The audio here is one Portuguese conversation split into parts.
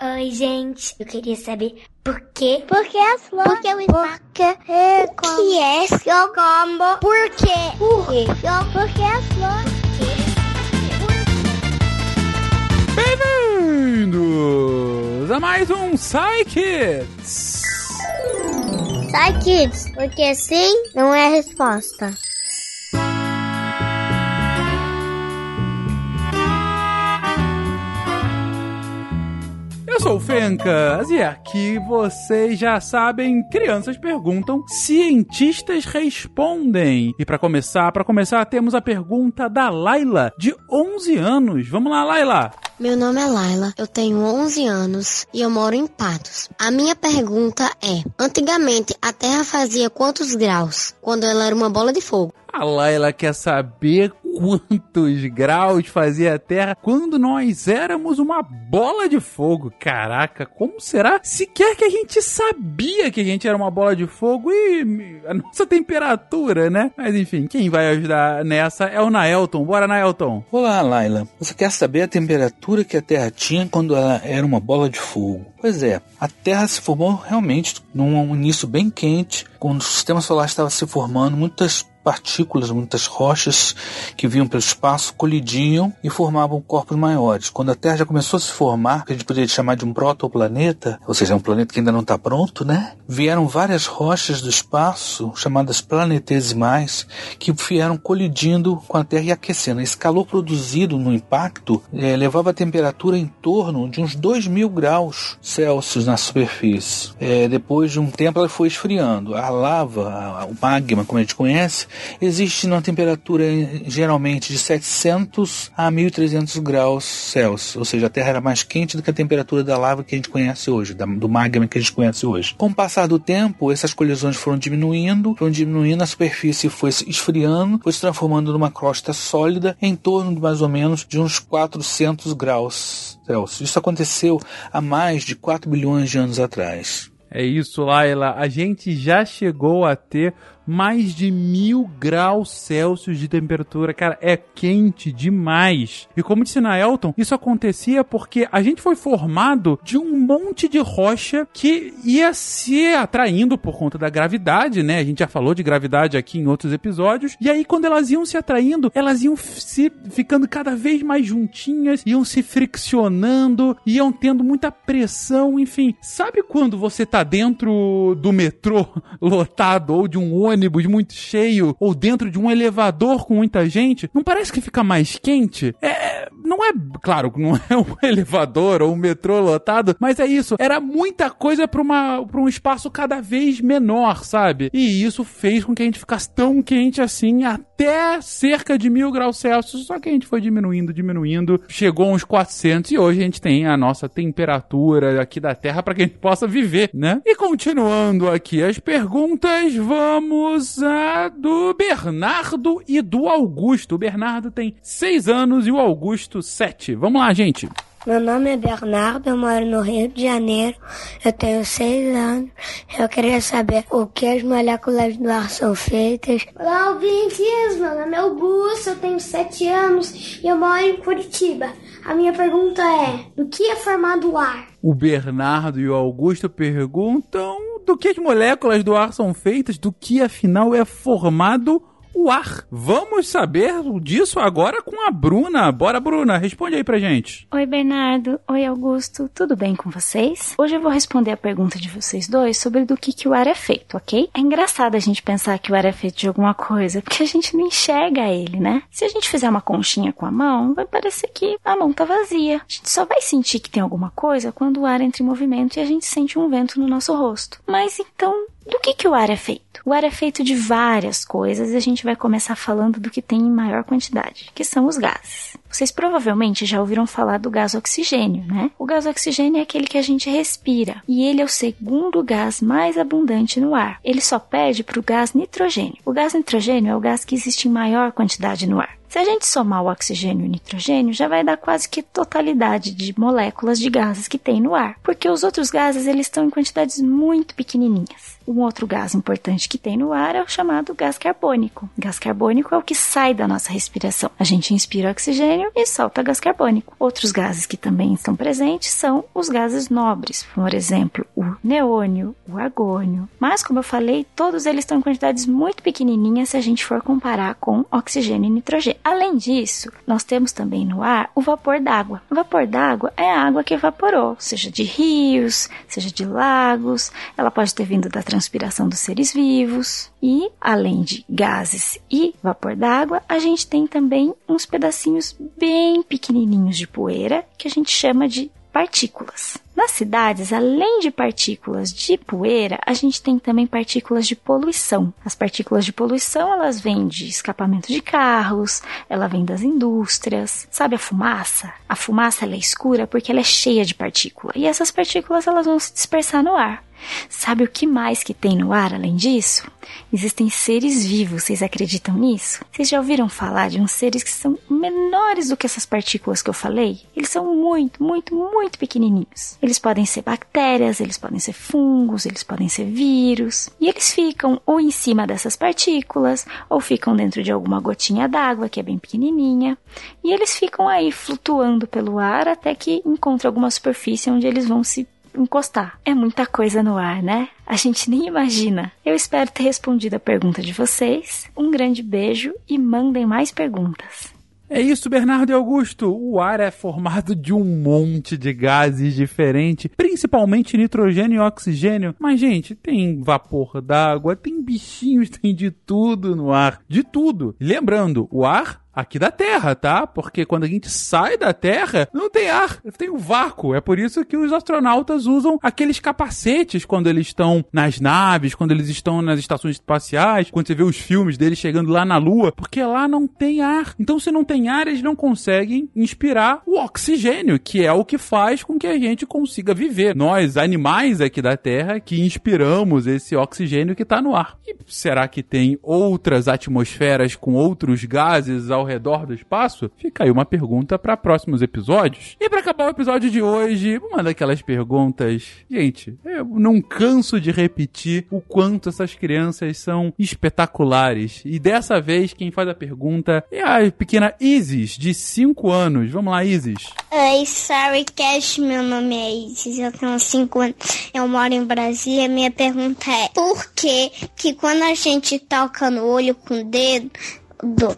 Oi, gente. Eu queria saber por quê? Por que as flores? Por que o espaço? Por que é O que é seu combo? Por quê? Por quê? Por que as flores? Bem-vindos a mais um Psy Kids. Sai, kids, porque sim não é a resposta. Eu sou o Fencas e aqui vocês já sabem, crianças perguntam, cientistas respondem. E para começar, para começar, temos a pergunta da Laila, de 11 anos. Vamos lá, Laila. Meu nome é Laila, eu tenho 11 anos e eu moro em Patos. A minha pergunta é: antigamente a Terra fazia quantos graus quando ela era uma bola de fogo? A Laila quer saber quantos graus fazia a Terra quando nós éramos uma bola de fogo. Caraca, como será sequer que a gente sabia que a gente era uma bola de fogo e a nossa temperatura, né? Mas enfim, quem vai ajudar nessa é o Naelton. Bora, Naelton. Olá, Laila. Você quer saber a temperatura que a Terra tinha quando ela era uma bola de fogo? Pois é, a Terra se formou realmente num início bem quente, quando o sistema solar estava se formando, muitas partículas, muitas rochas que vinham pelo espaço colidiam e formavam corpos maiores. Quando a Terra já começou a se formar, que a gente poderia chamar de um protoplaneta, ou seja, um planeta que ainda não está pronto, né? Vieram várias rochas do espaço, chamadas planetesimais, que vieram colidindo com a Terra e aquecendo. Esse calor produzido no impacto eh, levava a temperatura em torno de uns 2 mil graus Celsius na superfície. Eh, depois de um tempo ela foi esfriando. A lava, o magma, como a gente conhece, existe numa temperatura geralmente de 700 a 1300 graus Celsius, ou seja, a Terra era mais quente do que a temperatura da lava que a gente conhece hoje, da- do magma que a gente conhece hoje. Com o passar do tempo, essas colisões foram diminuindo, foram diminuindo, a superfície foi esfriando, foi se transformando numa crosta sólida em torno de mais ou menos de uns 400 graus Celsius. Isso aconteceu há mais de 4 bilhões de anos atrás. É isso, Laila. A gente já chegou a ter mais de mil graus Celsius de temperatura. Cara, é quente demais. E como disse na Elton, isso acontecia porque a gente foi formado de um monte de rocha que ia se atraindo por conta da gravidade, né? A gente já falou de gravidade aqui em outros episódios. E aí, quando elas iam se atraindo, elas iam se ficando cada vez mais juntinhas, iam se friccionando, iam tendo muita pressão, enfim. Sabe quando você tá dentro do metrô lotado ou de um ônibus muito cheio ou dentro de um elevador com muita gente? Não parece que fica mais quente? É, não é, claro, não é um elevador ou um metrô lotado, mas é isso. Era muita coisa para uma para um espaço cada vez menor, sabe? E isso fez com que a gente ficasse tão quente assim até cerca de mil graus Celsius. Só que a gente foi diminuindo, diminuindo, chegou uns 400 e hoje a gente tem a nossa temperatura aqui da Terra para que a gente possa viver, né? E continuando aqui as perguntas, vamos a do Bernardo e do Augusto. O Bernardo tem 6 anos e o Augusto 7. Vamos lá, gente. Meu nome é Bernardo, eu moro no Rio de Janeiro, eu tenho seis anos. Eu queria saber o que as moléculas do ar são feitas. Olá, ouvintes! Meu nome é Augusto, eu tenho 7 anos e eu moro em Curitiba. A minha pergunta é: do que é formado o ar? O Bernardo e o Augusto perguntam do que as moléculas do ar são feitas, do que afinal é formado o ar. Vamos saber disso agora com a Bruna. Bora, Bruna, responde aí pra gente. Oi, Bernardo. Oi, Augusto. Tudo bem com vocês? Hoje eu vou responder a pergunta de vocês dois sobre do que, que o ar é feito, ok? É engraçado a gente pensar que o ar é feito de alguma coisa, porque a gente não enxerga ele, né? Se a gente fizer uma conchinha com a mão, vai parecer que a mão tá vazia. A gente só vai sentir que tem alguma coisa quando o ar entra em movimento e a gente sente um vento no nosso rosto. Mas então, do que, que o ar é feito? O ar é feito de várias coisas e a gente vai começar falando do que tem em maior quantidade, que são os gases. Vocês provavelmente já ouviram falar do gás oxigênio, né? O gás oxigênio é aquele que a gente respira e ele é o segundo gás mais abundante no ar. Ele só perde para o gás nitrogênio. O gás nitrogênio é o gás que existe em maior quantidade no ar. Se a gente somar o oxigênio e o nitrogênio, já vai dar quase que totalidade de moléculas de gases que tem no ar, porque os outros gases eles estão em quantidades muito pequenininhas. Um outro gás importante que tem no ar é o chamado gás carbônico. Gás carbônico é o que sai da nossa respiração. A gente inspira oxigênio e solta gás carbônico. Outros gases que também estão presentes são os gases nobres, por exemplo, o neônio, o argônio. Mas, como eu falei, todos eles estão em quantidades muito pequenininhas se a gente for comparar com oxigênio e nitrogênio. Além disso, nós temos também no ar o vapor d'água. O vapor d'água é a água que evaporou, seja de rios, seja de lagos, ela pode ter vindo da transpiração dos seres vivos. E, além de gases e vapor d'água, a gente tem também uns pedacinhos bem pequenininhos de poeira que a gente chama de partículas. Nas cidades, além de partículas de poeira, a gente tem também partículas de poluição. As partículas de poluição, elas vêm de escapamento de carros, ela vem das indústrias. Sabe a fumaça? A fumaça ela é escura porque ela é cheia de partícula. E essas partículas elas vão se dispersar no ar. Sabe o que mais que tem no ar além disso? Existem seres vivos, vocês acreditam nisso? Vocês já ouviram falar de uns seres que são menores do que essas partículas que eu falei? Eles são muito, muito, muito pequenininhos. Eles podem ser bactérias, eles podem ser fungos, eles podem ser vírus. E eles ficam ou em cima dessas partículas, ou ficam dentro de alguma gotinha d'água que é bem pequenininha. E eles ficam aí flutuando pelo ar até que encontrem alguma superfície onde eles vão se encostar. É muita coisa no ar, né? A gente nem imagina. Eu espero ter respondido a pergunta de vocês. Um grande beijo e mandem mais perguntas. É isso, Bernardo e Augusto. O ar é formado de um monte de gases diferentes, principalmente nitrogênio e oxigênio. Mas, gente, tem vapor d'água, tem bichinhos, tem de tudo no ar. De tudo. Lembrando, o ar aqui da Terra, tá? Porque quando a gente sai da Terra, não tem ar, tem um vácuo. É por isso que os astronautas usam aqueles capacetes quando eles estão nas naves, quando eles estão nas estações espaciais, quando você vê os filmes deles chegando lá na Lua, porque lá não tem ar. Então, se não tem ar, eles não conseguem inspirar o oxigênio, que é o que faz com que a gente consiga viver. Nós, animais aqui da Terra, que inspiramos esse oxigênio que está no ar. E será que tem outras atmosferas com outros gases ao redor do espaço? Fica aí uma pergunta para próximos episódios. E para acabar o episódio de hoje, uma daquelas perguntas. Gente, eu não canso de repetir o quanto essas crianças são espetaculares. E dessa vez, quem faz a pergunta é a pequena Isis, de 5 anos. Vamos lá, Isis. Oi, Sorry Cash, meu nome é Isis, eu tenho 5 anos, eu moro em Brasília. Minha pergunta é: por que que quando a gente toca no olho com o dedo, do,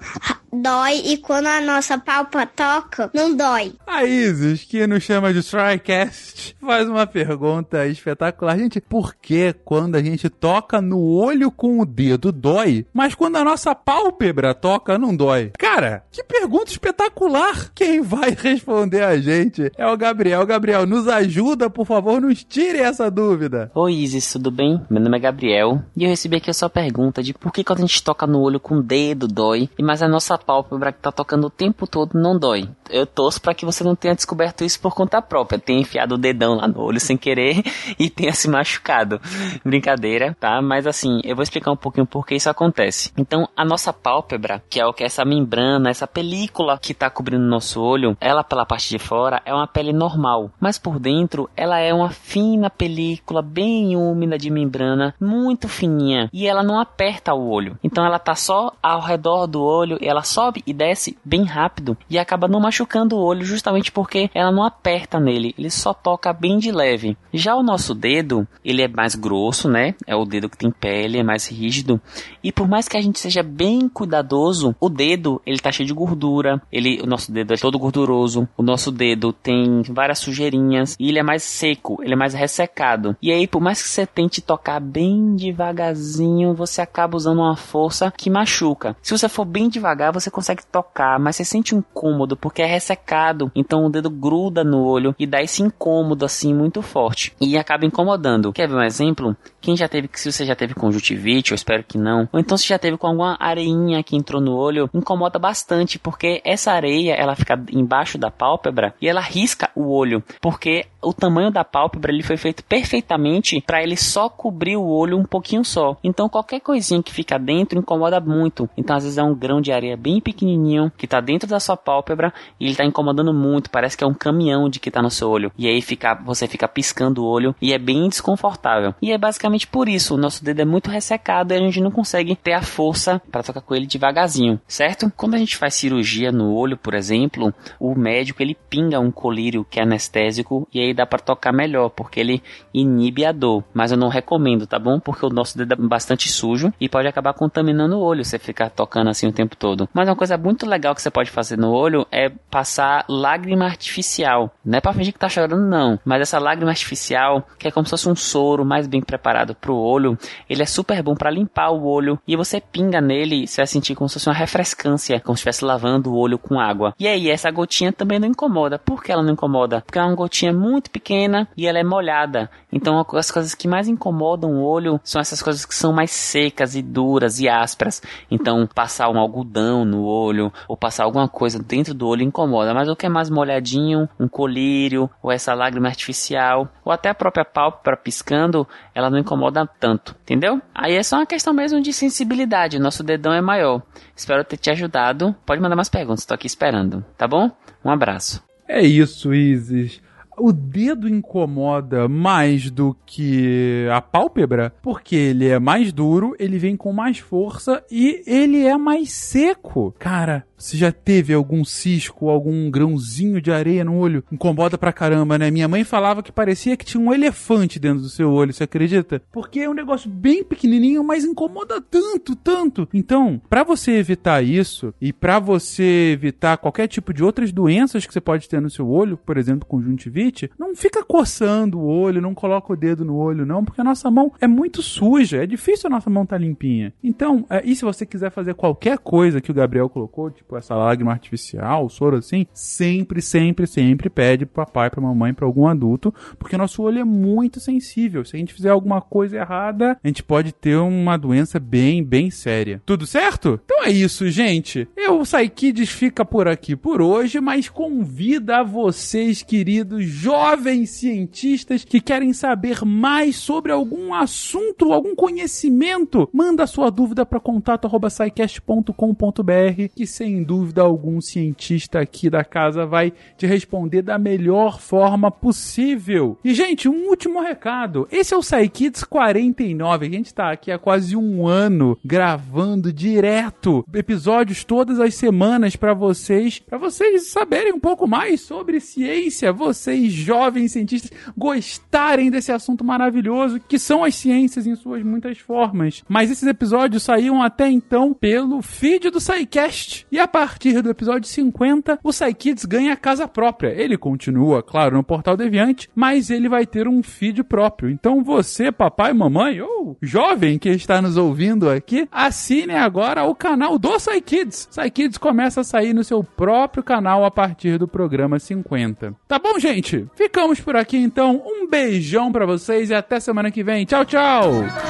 dói e quando a nossa palpa toca, não dói. A Isis, que nos chama de Trycast, faz uma pergunta espetacular. Gente, por que quando a gente toca no olho com o dedo dói, mas quando a nossa pálpebra toca não dói? Cara, que pergunta espetacular! Quem vai responder a gente é o Gabriel. Gabriel, nos ajuda, por favor, nos tire essa dúvida. Oi, Isis, tudo bem? Meu nome é Gabriel e eu recebi aqui a sua pergunta de por que quando a gente toca no olho com o dedo dói, mas a nossa pálpebra que tá tocando o tempo todo não dói. Eu torço para que você não tenha descoberto isso por conta própria, tenha enfiado o dedão lá no olho sem querer e tenha se machucado. Brincadeira, tá? Mas assim, eu vou explicar um pouquinho por que isso acontece. Então, a nossa pálpebra, que é o que é essa membrana, essa película que tá cobrindo o nosso olho, ela pela parte de fora é uma pele normal, mas por dentro ela é uma fina película bem úmida de membrana, muito fininha, e ela não aperta o olho. Então ela tá só ao redor do olho, ela sobe e desce bem rápido e acaba não machucando o olho justamente porque ela não aperta nele, ele só toca bem de leve. Já o nosso dedo, ele é mais grosso, né? É o dedo que tem pele, é mais rígido. E por mais que a gente seja bem cuidadoso, o dedo, ele tá cheio de gordura, ele, o nosso dedo é todo gorduroso, o nosso dedo tem várias sujeirinhas e ele é mais seco, ele é mais ressecado. E aí, por mais que você tente tocar bem devagarzinho, você acaba usando uma força que machuca. Se você for bem devagar, você consegue tocar, mas você sente um incômodo porque é ressecado. Então o dedo gruda no olho e dá esse incômodo assim muito forte e acaba incomodando. Quer ver um exemplo? Quem já teve, se você já teve conjuntivite, eu espero que não, ou então se já teve com alguma areinha que entrou no olho, incomoda bastante porque essa areia ela fica embaixo da pálpebra e ela risca o olho porque o tamanho da pálpebra ele foi feito perfeitamente para ele só cobrir o olho um pouquinho só. Então qualquer coisinha que fica dentro incomoda muito. Então às vezes é um grão de areia bem pequenininho que tá dentro da sua pálpebra e ele tá incomodando muito, parece que é um caminhão de que tá no seu olho. E aí fica, você fica piscando o olho e é bem desconfortável. E é basicamente por isso, o nosso dedo é muito ressecado e a gente não consegue ter a força para tocar com ele devagarzinho, certo? Quando a gente faz cirurgia no olho, por exemplo, o médico ele pinga um colírio que é anestésico e aí dá para tocar melhor, porque ele inibe a dor. Mas eu não recomendo, tá bom? Porque o nosso dedo é bastante sujo e pode acabar contaminando o olho você ficar tocando assim o tempo todo. Mas uma coisa muito legal que você pode fazer no olho é passar lágrima artificial. Não é para fingir que tá chorando não, mas essa lágrima artificial, que é como se fosse um soro mais bem preparado pro olho, ele é super bom para limpar o olho e você pinga nele, você vai sentir como se fosse uma refrescância, como se estivesse lavando o olho com água. E aí essa gotinha também não incomoda. Por que ela não incomoda? Porque é uma gotinha muito pequena e ela é molhada. Então as coisas que mais incomodam o olho são essas coisas que são mais secas e duras e ásperas. Então passar um algodão no olho ou passar alguma coisa dentro do olho incomoda. Mas o que é mais molhadinho, um colírio ou essa lágrima artificial ou até a própria pálpebra piscando, ela não incomoda tanto, entendeu? Aí é só uma questão mesmo de sensibilidade. Nosso dedão é maior. Espero ter te ajudado. Pode mandar mais perguntas, estou aqui esperando, tá bom? Um abraço. É isso, Isis o dedo incomoda mais do que a pálpebra, porque ele é mais duro, ele vem com mais força e ele é mais seco. Cara, você já teve algum cisco, algum grãozinho de areia no olho? Incomoda pra caramba, né? Minha mãe falava que parecia que tinha um elefante dentro do seu olho, você acredita? Porque é um negócio bem pequenininho, mas incomoda tanto, tanto. Então, para você evitar isso e para você evitar qualquer tipo de outras doenças que você pode ter no seu olho, por exemplo, conjuntivite, não fica coçando o olho, não coloca o dedo no olho, não, porque a nossa mão é muito suja, é difícil a nossa mão estar tá limpinha. Então, é, e se você quiser fazer qualquer coisa que o Gabriel colocou, tipo essa lágrima artificial, soro assim, sempre, sempre, sempre pede pro papai, pra mamãe, pra algum adulto, porque nosso olho é muito sensível. Se a gente fizer alguma coisa errada, a gente pode ter uma doença bem, bem séria. Tudo certo? Então é isso, gente. Eu, Kids fica por aqui por hoje, mas convida a vocês, queridos jovens cientistas que querem saber mais sobre algum assunto, algum conhecimento, manda sua dúvida para contato@saicast.com.br que sem dúvida algum cientista aqui da casa vai te responder da melhor forma possível. E, gente, um último recado. Esse é o SciKids 49. A gente tá aqui há quase um ano gravando direto episódios todas as semanas para vocês, para vocês saberem um pouco mais sobre ciência, vocês jovens cientistas gostarem desse assunto maravilhoso que são as ciências em suas muitas formas. Mas esses episódios saíam até então pelo feed do SciCast. E a partir do episódio 50, o Psykids ganha casa própria. Ele continua, claro, no Portal Deviante, mas ele vai ter um feed próprio. Então você, papai, mamãe ou jovem que está nos ouvindo aqui, assine agora o canal do Psykids. Psykids começa a sair no seu próprio canal a partir do programa 50. Tá bom, gente? Ficamos por aqui então. Um beijão para vocês e até semana que vem. Tchau, tchau!